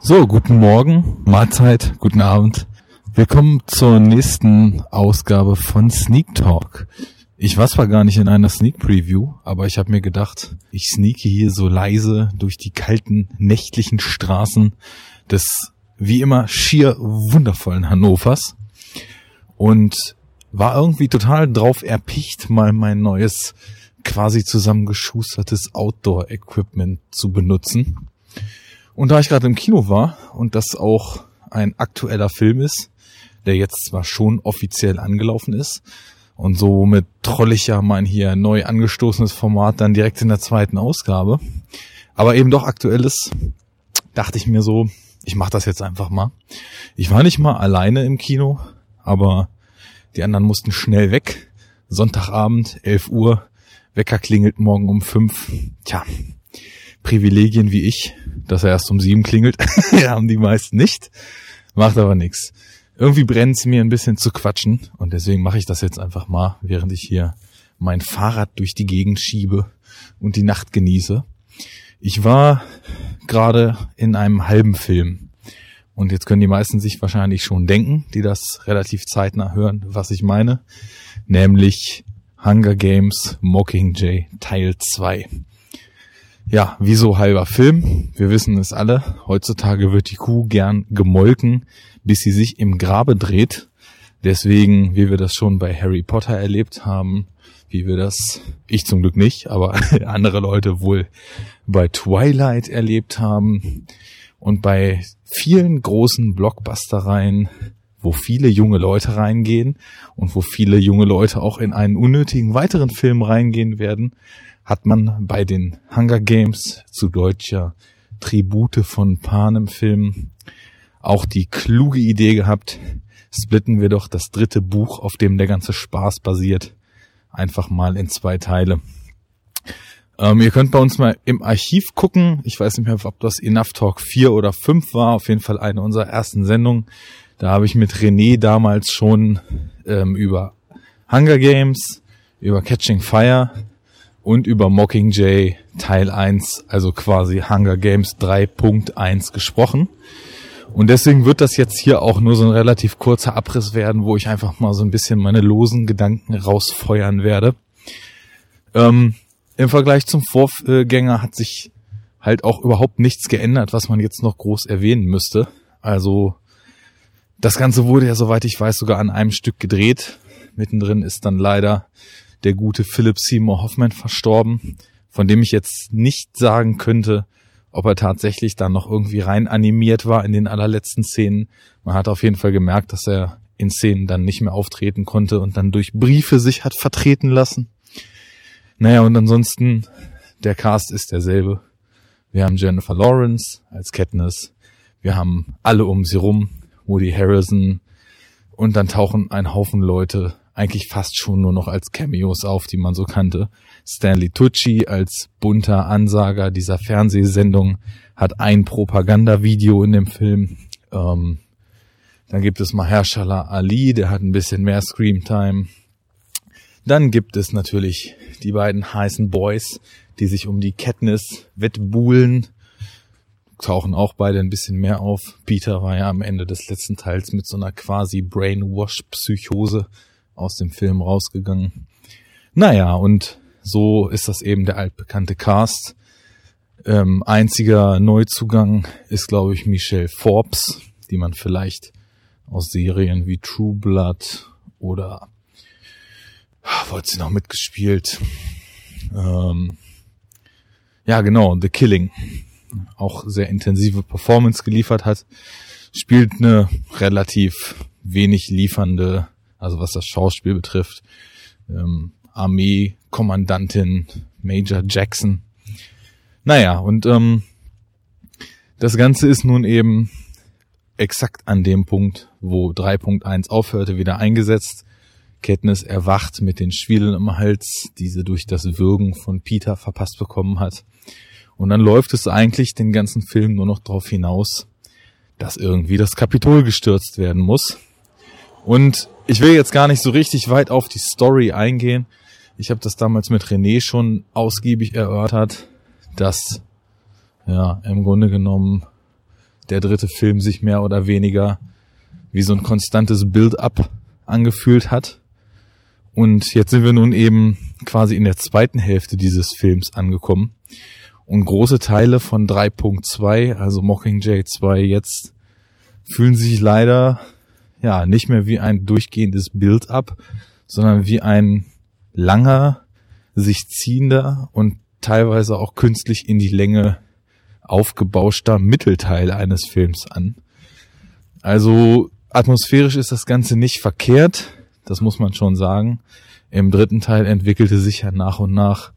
So, guten Morgen, Mahlzeit, guten Abend. Willkommen zur nächsten Ausgabe von Sneak Talk. Ich war zwar gar nicht in einer Sneak Preview, aber ich habe mir gedacht, ich sneake hier so leise durch die kalten nächtlichen Straßen des wie immer schier wundervollen Hannovers und war irgendwie total drauf erpicht, mal mein neues quasi zusammengeschustertes Outdoor-Equipment zu benutzen. Und da ich gerade im Kino war und das auch ein aktueller Film ist, der jetzt zwar schon offiziell angelaufen ist und somit troll ich ja mein hier neu angestoßenes Format dann direkt in der zweiten Ausgabe, aber eben doch aktuell ist, dachte ich mir so, ich mache das jetzt einfach mal. Ich war nicht mal alleine im Kino, aber die anderen mussten schnell weg. Sonntagabend, 11 Uhr, Wecker klingelt morgen um 5. Tja, Privilegien wie ich, dass er erst um 7 klingelt, haben die meisten nicht. Macht aber nichts. Irgendwie brennt es mir ein bisschen zu quatschen und deswegen mache ich das jetzt einfach mal, während ich hier mein Fahrrad durch die Gegend schiebe und die Nacht genieße. Ich war gerade in einem halben Film. Und jetzt können die meisten sich wahrscheinlich schon denken, die das relativ zeitnah hören, was ich meine. Nämlich Hunger Games Mockingjay Teil 2. Ja, wieso halber Film? Wir wissen es alle. Heutzutage wird die Kuh gern gemolken, bis sie sich im Grabe dreht. Deswegen, wie wir das schon bei Harry Potter erlebt haben, wie wir das, ich zum Glück nicht, aber andere Leute wohl bei Twilight erlebt haben und bei vielen großen Blockbustereien, wo viele junge Leute reingehen und wo viele junge Leute auch in einen unnötigen weiteren Film reingehen werden, hat man bei den Hunger Games zu deutscher Tribute von Panem Film auch die kluge Idee gehabt, splitten wir doch das dritte Buch, auf dem der ganze Spaß basiert, einfach mal in zwei Teile. Ähm, ihr könnt bei uns mal im Archiv gucken. Ich weiß nicht mehr, ob das Enough Talk 4 oder 5 war. Auf jeden Fall eine unserer ersten Sendungen. Da habe ich mit René damals schon ähm, über Hunger Games, über Catching Fire und über Mockingjay Teil 1, also quasi Hunger Games 3.1 gesprochen. Und deswegen wird das jetzt hier auch nur so ein relativ kurzer Abriss werden, wo ich einfach mal so ein bisschen meine losen Gedanken rausfeuern werde. Ähm, Im Vergleich zum Vorgänger hat sich halt auch überhaupt nichts geändert, was man jetzt noch groß erwähnen müsste. Also das Ganze wurde ja, soweit ich weiß, sogar an einem Stück gedreht. Mittendrin ist dann leider der gute Philip Seymour Hoffman verstorben, von dem ich jetzt nicht sagen könnte, ob er tatsächlich dann noch irgendwie rein animiert war in den allerletzten Szenen. Man hat auf jeden Fall gemerkt, dass er in Szenen dann nicht mehr auftreten konnte und dann durch Briefe sich hat vertreten lassen. Naja, und ansonsten, der Cast ist derselbe. Wir haben Jennifer Lawrence als Katniss. Wir haben alle um sie rum. Woody Harrison. Und dann tauchen ein Haufen Leute eigentlich fast schon nur noch als Cameos auf, die man so kannte. Stanley Tucci als bunter Ansager dieser Fernsehsendung hat ein Propagandavideo in dem Film. Ähm, dann gibt es Mahershala Ali, der hat ein bisschen mehr Screamtime. Dann gibt es natürlich die beiden heißen Boys, die sich um die Katniss wettbuhlen. Tauchen auch beide ein bisschen mehr auf. Peter war ja am Ende des letzten Teils mit so einer quasi Brainwash-Psychose aus dem Film rausgegangen. Naja, und so ist das eben der altbekannte Cast. Ähm, einziger Neuzugang ist, glaube ich, Michelle Forbes, die man vielleicht aus Serien wie True Blood oder wo hat sie noch mitgespielt? Ähm, ja, genau, The Killing. Auch sehr intensive Performance geliefert hat. Spielt eine relativ wenig liefernde also was das Schauspiel betrifft. Ähm, Armeekommandantin Major Jackson. Naja, und ähm, das Ganze ist nun eben exakt an dem Punkt, wo 3.1 aufhörte, wieder eingesetzt. Katniss erwacht mit den Schwielen im Hals, die sie durch das Würgen von Peter verpasst bekommen hat. Und dann läuft es eigentlich den ganzen Film nur noch darauf hinaus, dass irgendwie das Kapitol gestürzt werden muss. Und ich will jetzt gar nicht so richtig weit auf die Story eingehen. Ich habe das damals mit René schon ausgiebig erörtert, dass ja im Grunde genommen der dritte Film sich mehr oder weniger wie so ein konstantes Build-up angefühlt hat. Und jetzt sind wir nun eben quasi in der zweiten Hälfte dieses Films angekommen. Und große Teile von 3.2, also Mockingjay 2 jetzt, fühlen sich leider ja nicht mehr wie ein durchgehendes Build-up, sondern wie ein langer, sich ziehender und teilweise auch künstlich in die Länge aufgebauschter Mittelteil eines Films an. Also atmosphärisch ist das Ganze nicht verkehrt, das muss man schon sagen. Im dritten Teil entwickelte sich ja nach und nach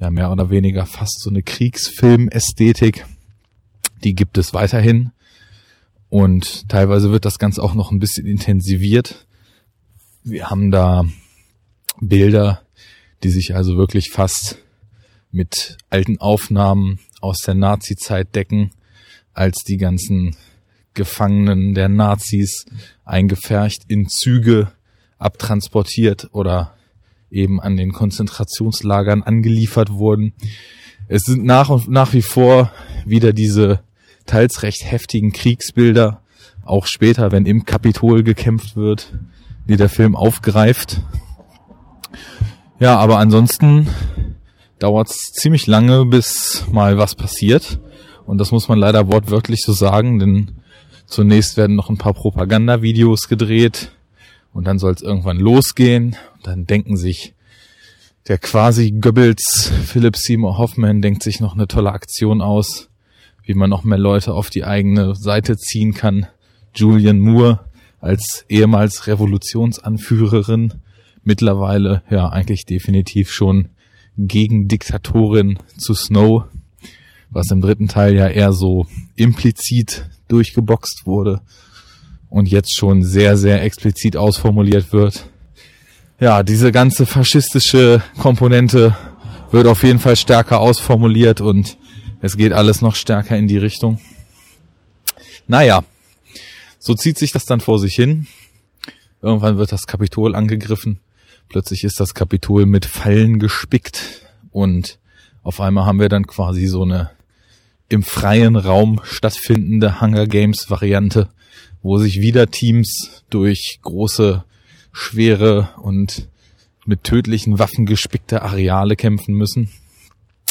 ja mehr oder weniger fast so eine Kriegsfilm-Ästhetik. Die gibt es weiterhin. Und teilweise wird das Ganze auch noch ein bisschen intensiviert. Wir haben da Bilder, die sich also wirklich fast mit alten Aufnahmen aus der Nazi-Zeit decken, als die ganzen Gefangenen der Nazis eingefercht in Züge abtransportiert oder eben an den Konzentrationslagern angeliefert wurden. Es sind nach und nach wie vor wieder diese teils recht heftigen Kriegsbilder, auch später, wenn im Kapitol gekämpft wird, die der Film aufgreift. Ja, aber ansonsten dauert es ziemlich lange, bis mal was passiert. Und das muss man leider wortwörtlich so sagen, denn zunächst werden noch ein paar Propagandavideos gedreht und dann soll es irgendwann losgehen. Und dann denken sich der quasi Goebbels Philip Seymour Hoffman denkt sich noch eine tolle Aktion aus, wie man noch mehr Leute auf die eigene Seite ziehen kann. Julian Moore als ehemals Revolutionsanführerin, mittlerweile ja eigentlich definitiv schon Gegendiktatorin zu Snow, was im dritten Teil ja eher so implizit durchgeboxt wurde und jetzt schon sehr, sehr explizit ausformuliert wird. Ja, diese ganze faschistische Komponente wird auf jeden Fall stärker ausformuliert und es geht alles noch stärker in die Richtung. Naja, so zieht sich das dann vor sich hin. Irgendwann wird das Kapitol angegriffen Plötzlich ist das Kapitol mit Fallen gespickt und auf einmal haben wir dann quasi so eine im freien Raum stattfindende Hunger Games Variante, wo sich wieder Teams durch große, schwere und mit tödlichen Waffen gespickte Areale kämpfen müssen.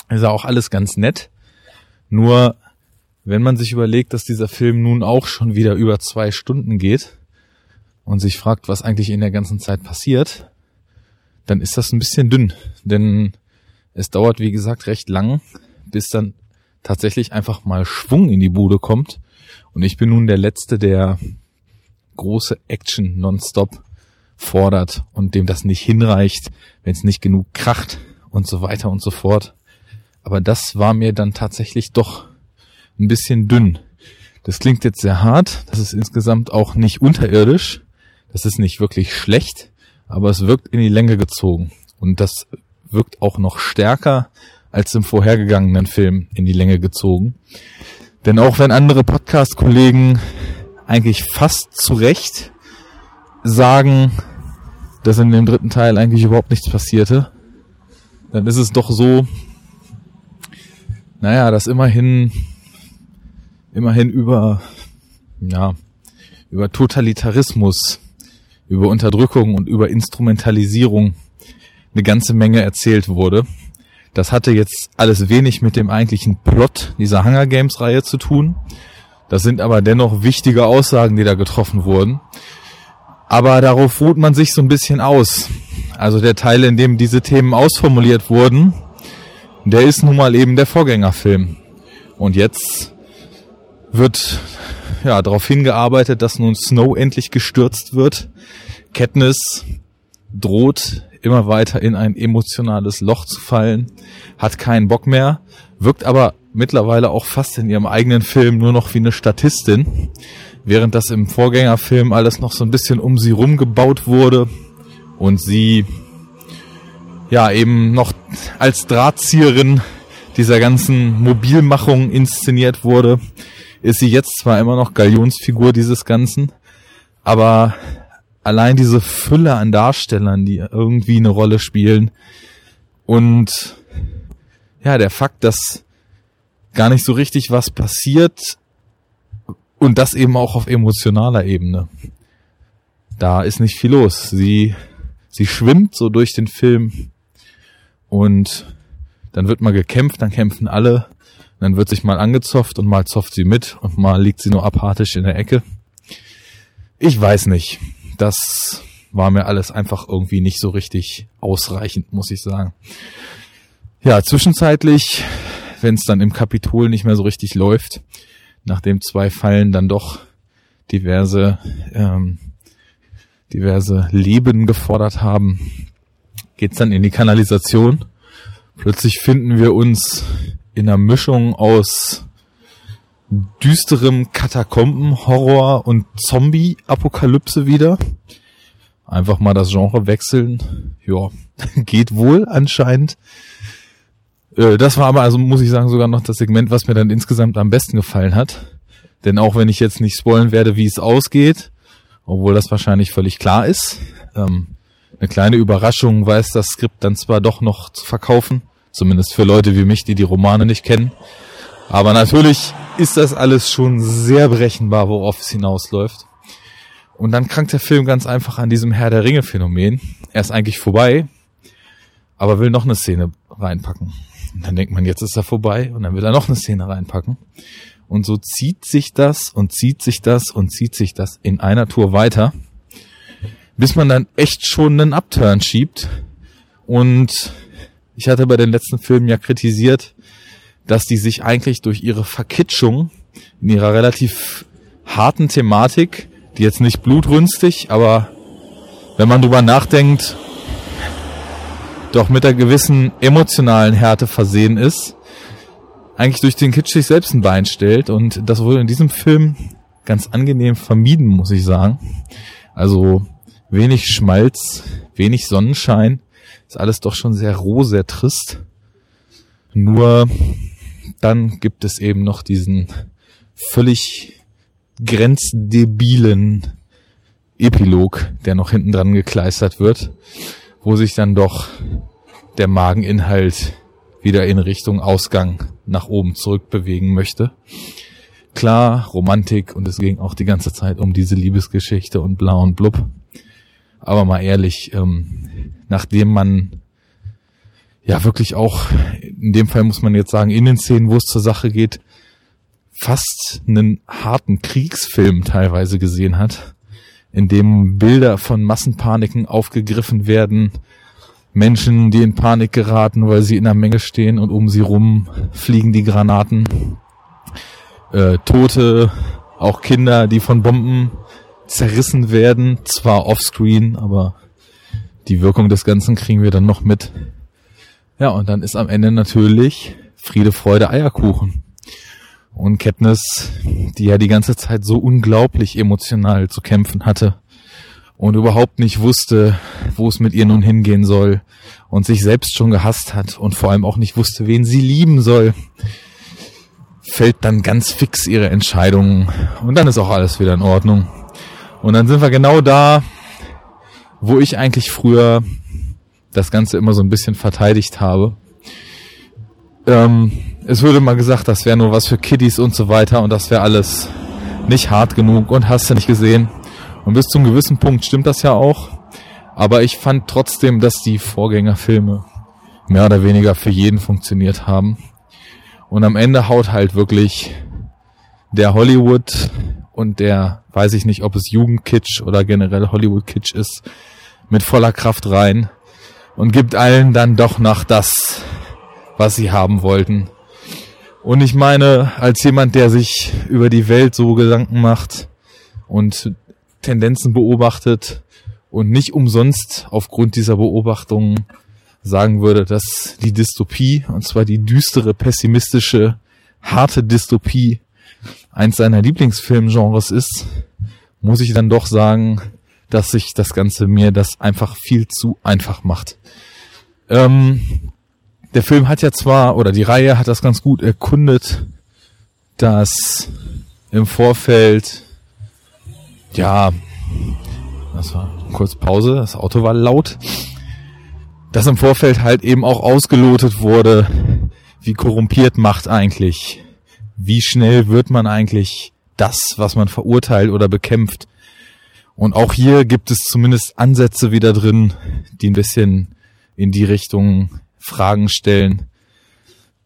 Ist auch alles ganz nett. Nur, wenn man sich überlegt, dass dieser Film nun auch schon wieder über zwei Stunden geht und sich fragt, was eigentlich in der ganzen Zeit passiert, dann ist das ein bisschen dünn. Denn es dauert, wie gesagt, recht lang, bis dann tatsächlich einfach mal Schwung in die Bude kommt. Und ich bin nun der Letzte, der große Action nonstop fordert und dem das nicht hinreicht, wenn es nicht genug kracht und so weiter und so fort. Aber das war mir dann tatsächlich doch ein bisschen dünn. Das klingt jetzt sehr hart, das ist insgesamt auch nicht unterirdisch, das ist nicht wirklich schlecht, aber es wirkt in die Länge gezogen. Und das wirkt auch noch stärker als im vorhergegangenen Film in die Länge gezogen. Denn auch wenn andere Podcast-Kollegen eigentlich fast zu Recht sagen, dass in dem dritten Teil eigentlich überhaupt nichts passierte, dann ist es doch so, naja, dass immerhin, immerhin über, ja, über Totalitarismus über Unterdrückung und über Instrumentalisierung eine ganze Menge erzählt wurde. Das hatte jetzt alles wenig mit dem eigentlichen Plot dieser Hunger Games Reihe zu tun. Das sind aber dennoch wichtige Aussagen, die da getroffen wurden. Aber darauf ruht man sich so ein bisschen aus. Also der Teil, in dem diese Themen ausformuliert wurden, der ist nun mal eben der Vorgängerfilm. Und jetzt wird ja darauf hingearbeitet, dass nun Snow endlich gestürzt wird. Katniss droht immer weiter in ein emotionales Loch zu fallen, hat keinen Bock mehr, wirkt aber mittlerweile auch fast in ihrem eigenen Film nur noch wie eine Statistin, während das im Vorgängerfilm alles noch so ein bisschen um sie rumgebaut wurde und sie ja eben noch als Drahtzieherin dieser ganzen Mobilmachung inszeniert wurde, ist sie jetzt zwar immer noch Galionsfigur dieses Ganzen, aber allein diese Fülle an Darstellern, die irgendwie eine Rolle spielen und ja, der Fakt, dass gar nicht so richtig was passiert, Und das eben auch auf emotionaler Ebene. Da ist nicht viel los. Sie, sie schwimmt so durch den Film und dann wird mal gekämpft, dann kämpfen alle, dann wird sich mal angezopft und mal zofft sie mit und mal liegt sie nur apathisch in der Ecke. Ich weiß nicht. Das war mir alles einfach irgendwie nicht so richtig ausreichend, muss ich sagen. Ja, zwischenzeitlich, wenn es dann im Kapitol nicht mehr so richtig läuft, nachdem zwei Fallen dann doch diverse ähm, diverse Leben gefordert haben, geht's dann in die Kanalisation. Plötzlich finden wir uns in einer Mischung aus düsterem Katakomben, Horror und Zombie-Apokalypse wieder. Einfach mal das Genre wechseln. Ja, geht wohl anscheinend. Äh, das war aber, also muss ich sagen, sogar noch das Segment, was mir dann insgesamt am besten gefallen hat. Denn auch wenn ich jetzt nicht spoilen werde, wie es ausgeht, obwohl das wahrscheinlich völlig klar ist, ähm, eine kleine Überraschung weiß das Skript dann zwar doch noch zu verkaufen, zumindest für Leute wie mich, die die Romane nicht kennen. Aber natürlich ist das alles schon sehr berechenbar, worauf es hinausläuft. Und dann krankt der Film ganz einfach an diesem Herr der Ringe Phänomen. Er ist eigentlich vorbei, aber will noch eine Szene reinpacken. Und dann denkt man, jetzt ist er vorbei und dann will er noch eine Szene reinpacken. Und so zieht sich das und zieht sich das und zieht sich das in einer Tour weiter, bis man dann echt schon einen Upturn schiebt. Und ich hatte bei den letzten Filmen ja kritisiert, dass die sich eigentlich durch ihre Verkitschung in ihrer relativ harten Thematik, die jetzt nicht blutrünstig, aber wenn man drüber nachdenkt, doch mit einer gewissen emotionalen Härte versehen ist, eigentlich durch den Kitsch sich selbst ein Bein stellt und das wurde in diesem Film ganz angenehm vermieden, muss ich sagen. Also wenig Schmalz, wenig Sonnenschein, ist alles doch schon sehr roh, sehr trist. Nur dann gibt es eben noch diesen völlig grenzdebilen Epilog, der noch hinten dran gekleistert wird, wo sich dann doch der Mageninhalt wieder in Richtung Ausgang nach oben zurück bewegen möchte. Klar, Romantik und es ging auch die ganze Zeit um diese Liebesgeschichte und blau und blub. Aber mal ehrlich, ähm, nachdem man ja wirklich auch, in dem Fall muss man jetzt sagen, in den Szenen, wo es zur Sache geht, fast einen harten Kriegsfilm teilweise gesehen hat, in dem Bilder von Massenpaniken aufgegriffen werden, Menschen, die in Panik geraten, weil sie in der Menge stehen und um sie rum fliegen die Granaten, äh, Tote, auch Kinder, die von Bomben zerrissen werden, zwar offscreen, aber die Wirkung des Ganzen kriegen wir dann noch mit. Ja, und dann ist am Ende natürlich Friede, Freude, Eierkuchen. Und Katniss, die ja die ganze Zeit so unglaublich emotional zu kämpfen hatte und überhaupt nicht wusste, wo es mit ihr nun hingehen soll und sich selbst schon gehasst hat und vor allem auch nicht wusste, wen sie lieben soll, fällt dann ganz fix ihre Entscheidung und dann ist auch alles wieder in Ordnung. Und dann sind wir genau da, wo ich eigentlich früher das Ganze immer so ein bisschen verteidigt habe. Ähm, es würde mal gesagt, das wäre nur was für Kiddies und so weiter und das wäre alles nicht hart genug und hast du nicht gesehen. Und bis zum gewissen Punkt stimmt das ja auch. Aber ich fand trotzdem, dass die Vorgängerfilme mehr oder weniger für jeden funktioniert haben. Und am Ende haut halt wirklich der Hollywood und der, weiß ich nicht, ob es Jugendkitsch oder generell Hollywood-Kitsch ist, mit voller Kraft rein und gibt allen dann doch noch das, was sie haben wollten. Und ich meine, als jemand, der sich über die Welt so Gedanken macht und Tendenzen beobachtet und nicht umsonst aufgrund dieser Beobachtungen sagen würde, dass die Dystopie, und zwar die düstere, pessimistische, harte Dystopie, eins seiner Lieblingsfilmgenres ist, muss ich dann doch sagen, dass sich das Ganze mir das einfach viel zu einfach macht. Ähm, der Film hat ja zwar, oder die Reihe hat das ganz gut erkundet, dass im Vorfeld, ja, das war kurz Pause, das Auto war laut, dass im Vorfeld halt eben auch ausgelotet wurde, wie korrumpiert Macht eigentlich, wie schnell wird man eigentlich das, was man verurteilt oder bekämpft. Und auch hier gibt es zumindest Ansätze wieder drin, die ein bisschen in die Richtung Fragen stellen,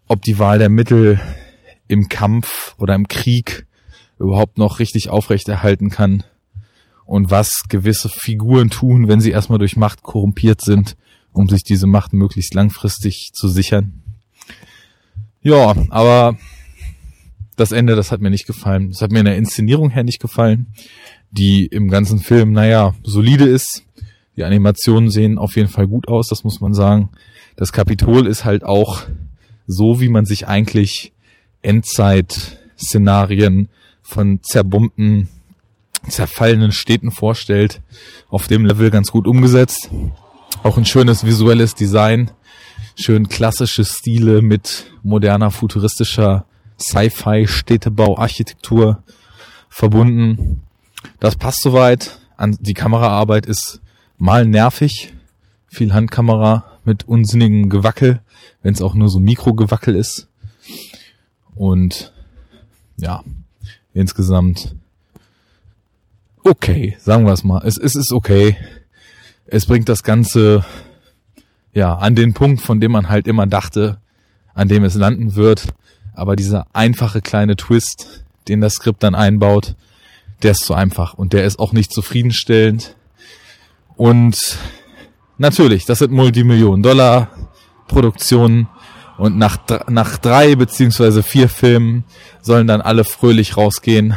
ob die Wahl der Mittel im Kampf oder im Krieg überhaupt noch richtig aufrechterhalten kann und was gewisse Figuren tun, wenn sie erstmal durch Macht korrumpiert sind, um sich diese Macht möglichst langfristig zu sichern. Ja, aber das Ende, das hat mir nicht gefallen. Das hat mir in der Inszenierung her nicht gefallen, die im ganzen Film, naja, solide ist. Die Animationen sehen auf jeden Fall gut aus, das muss man sagen. Das Kapitol ist halt auch so, wie man sich eigentlich Endzeit-Szenarien von zerbombten, zerfallenen Städten vorstellt. Auf dem Level ganz gut umgesetzt. Auch ein schönes visuelles Design. Schön klassische Stile mit moderner, futuristischer Sci-Fi-Städtebau-Architektur verbunden. Das passt soweit. Die Kameraarbeit ist mal nervig. Viel Handkamera mit unsinnigem Gewackel, wenn es auch nur so Mikrogewackel ist. Und ja, insgesamt okay, sagen wir es mal. Es, es ist okay. Es bringt das Ganze ja an den Punkt, von dem man halt immer dachte, an dem es landen wird. Aber dieser einfache kleine Twist, den das Skript dann einbaut, der ist zu einfach und der ist auch nicht zufriedenstellend. Und natürlich, das sind Multimillionen Dollar Produktionen und nach, nach drei beziehungsweise vier Filmen sollen dann alle fröhlich rausgehen.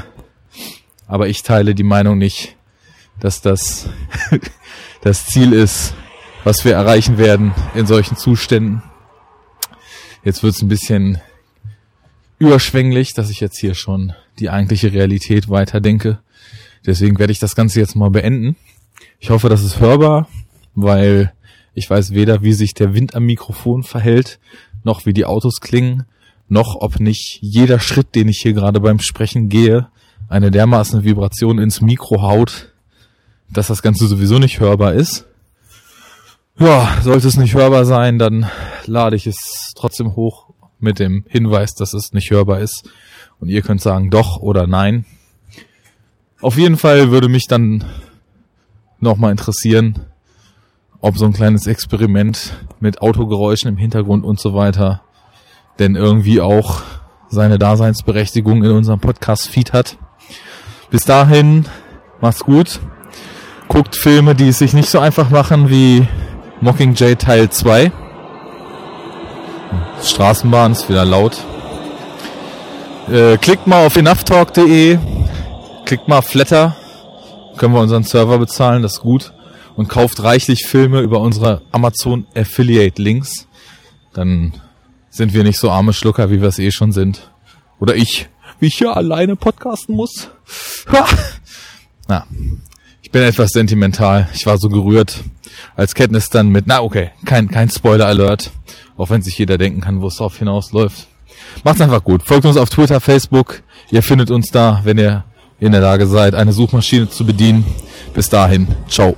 Aber ich teile die Meinung nicht, dass das das Ziel ist, was wir erreichen werden in solchen Zuständen. Jetzt wird es ein bisschen überschwänglich, dass ich jetzt hier schon die eigentliche Realität weiterdenke. Deswegen werde ich das Ganze jetzt mal beenden. Ich hoffe, das ist hörbar, weil ich weiß weder, wie sich der Wind am Mikrofon verhält, noch wie die Autos klingen, noch ob nicht jeder Schritt, den ich hier gerade beim Sprechen gehe, eine dermaßen Vibration ins Mikro haut, dass das Ganze sowieso nicht hörbar ist. Ja, sollte es nicht hörbar sein, dann lade ich es trotzdem hoch mit dem Hinweis, dass es nicht hörbar ist. Und ihr könnt sagen doch oder nein. Auf jeden Fall würde mich dann nochmal interessieren, ob so ein kleines Experiment mit Autogeräuschen im Hintergrund und so weiter denn irgendwie auch seine Daseinsberechtigung in unserem Podcast-Feed hat. Bis dahin, macht's gut. Guckt Filme, die es sich nicht so einfach machen wie Mockingjay Teil 2. Straßenbahn ist wieder laut. Äh, klickt mal auf enoughtalk.de, klickt mal auf Flatter, können wir unseren Server bezahlen, das ist gut. Und kauft reichlich Filme über unsere Amazon Affiliate Links. Dann sind wir nicht so arme Schlucker, wie wir es eh schon sind. Oder ich, wie ich hier alleine podcasten muss. Ha! Na, ich bin etwas sentimental. Ich war so gerührt, als Kenntnis dann mit, na okay, kein, kein Spoiler-Alert. Auch wenn sich jeder denken kann, wo es drauf hinausläuft. Macht's einfach gut. Folgt uns auf Twitter, Facebook. Ihr findet uns da, wenn ihr in der Lage seid, eine Suchmaschine zu bedienen. Bis dahin. Ciao.